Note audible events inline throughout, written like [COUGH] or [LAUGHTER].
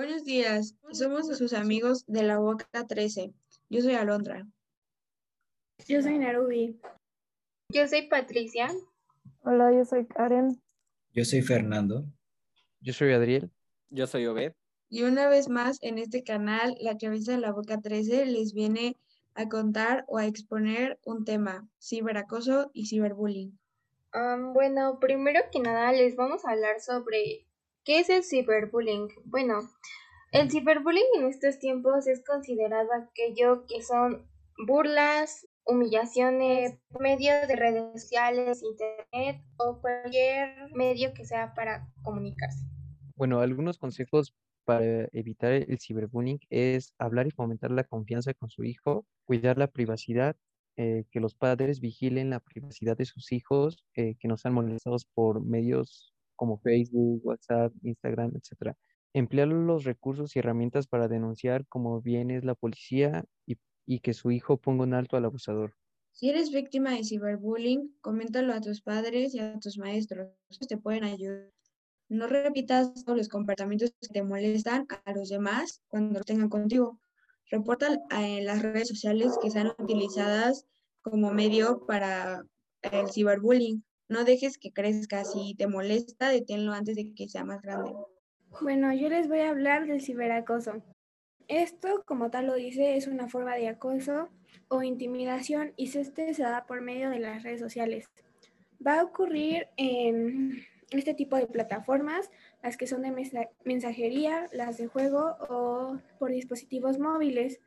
Buenos días, somos sus amigos de la Boca 13. Yo soy Alondra. Yo soy Narubi. Yo soy Patricia. Hola, yo soy Karen. Yo soy Fernando. Yo soy Adriel. Yo soy Obed. Y una vez más en este canal, la cabeza de la Boca 13 les viene a contar o a exponer un tema, ciberacoso y ciberbullying. Um, bueno, primero que nada les vamos a hablar sobre qué es el ciberbullying. Bueno, el ciberbullying en estos tiempos es considerado aquello que son burlas, humillaciones, medios de redes sociales, internet o cualquier medio que sea para comunicarse. Bueno, algunos consejos para evitar el ciberbullying es hablar y fomentar la confianza con su hijo, cuidar la privacidad, eh, que los padres vigilen la privacidad de sus hijos, eh, que no sean molestados por medios como Facebook, WhatsApp, Instagram, etc. Emplear los recursos y herramientas para denunciar como bien es la policía y, que su hijo ponga un alto al abusador. Si eres víctima de ciberbullying, coméntalo a tus padres y a tus maestros. Te pueden ayudar. No repitas los comportamientos que te molestan a los demás cuando lo tengan contigo. Reporta en las redes sociales que sean utilizadas como medio para el ciberbullying. No dejes que crezca. Si te molesta, deténlo antes de que sea más grande. Bueno, yo les voy a hablar del ciberacoso. Esto, como tal lo dice, es una forma de acoso o intimidación y este se da por medio de las redes sociales. Va a ocurrir en este tipo de plataformas, las que son de mensajería, las de juego o por dispositivos móviles.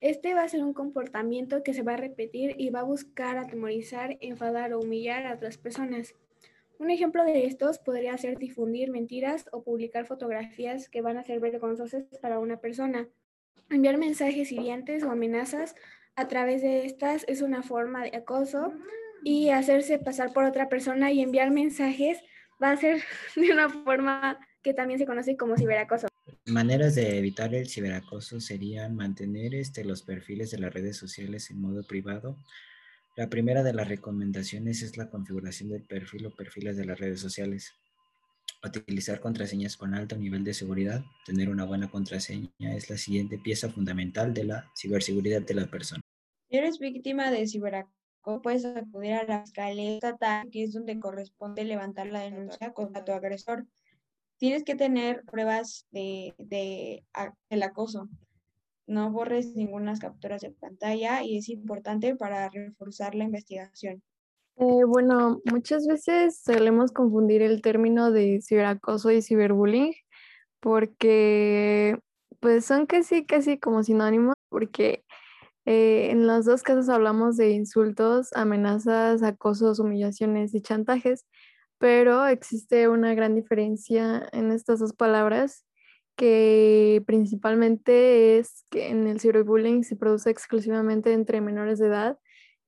Este va a ser un comportamiento que se va a repetir y va a buscar atemorizar, enfadar o humillar a otras personas. Un ejemplo de estos podría ser difundir mentiras o publicar fotografías que van a ser vergonzosas para una persona. Enviar mensajes hirientes o amenazas a través de estas es una forma de acoso y hacerse pasar por otra persona y enviar mensajes va a ser [LAUGHS] de una forma que también se conoce como ciberacoso. Maneras de evitar el ciberacoso serían mantener este, los perfiles de las redes sociales en modo privado. La primera de las recomendaciones es la configuración del perfil o perfiles de las redes sociales. Utilizar contraseñas con alto nivel de seguridad. Tener una buena contraseña es la siguiente pieza fundamental de la ciberseguridad de la persona. Si eres víctima de ciberacoso, puedes acudir a la fiscalía estatal, que es donde corresponde levantar la denuncia contra tu agresor. Tienes que tener pruebas de, de, del acoso. No borres ninguna capturas de pantalla y es importante para reforzar la investigación. Eh, bueno, muchas veces solemos confundir el término de ciberacoso y ciberbullying porque pues son casi, casi como sinónimos porque eh, en los dos casos hablamos de insultos, amenazas, acosos, humillaciones y chantajes, pero existe una gran diferencia en estas dos palabras que principalmente es que en el ciberbullying se produce exclusivamente entre menores de edad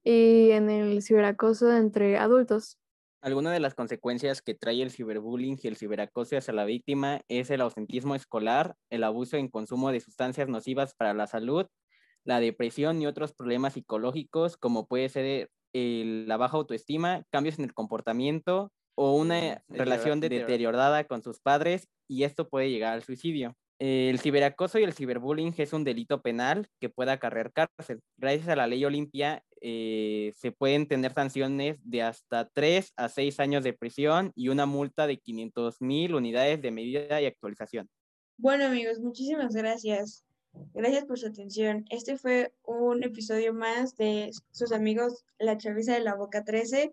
y en el ciberacoso entre adultos. Alguna de las consecuencias que trae el ciberbullying y el ciberacoso hacia la víctima es el ausentismo escolar, el abuso en consumo de sustancias nocivas para la salud, la depresión y otros problemas psicológicos, como puede ser la baja autoestima, cambios en el comportamiento o una relación deteriorada con sus padres, y esto puede llegar al suicidio. El ciberacoso y el ciberbullying es un delito penal que puede acarrear cárcel. Gracias a la ley Olimpia eh, se pueden tener sanciones de hasta 3 a 6 años de prisión y una multa de 500 mil unidades de medida y actualización. Bueno amigos, muchísimas gracias. Gracias por su atención. Este fue un episodio más de sus amigos La Chaviza de la Boca 13.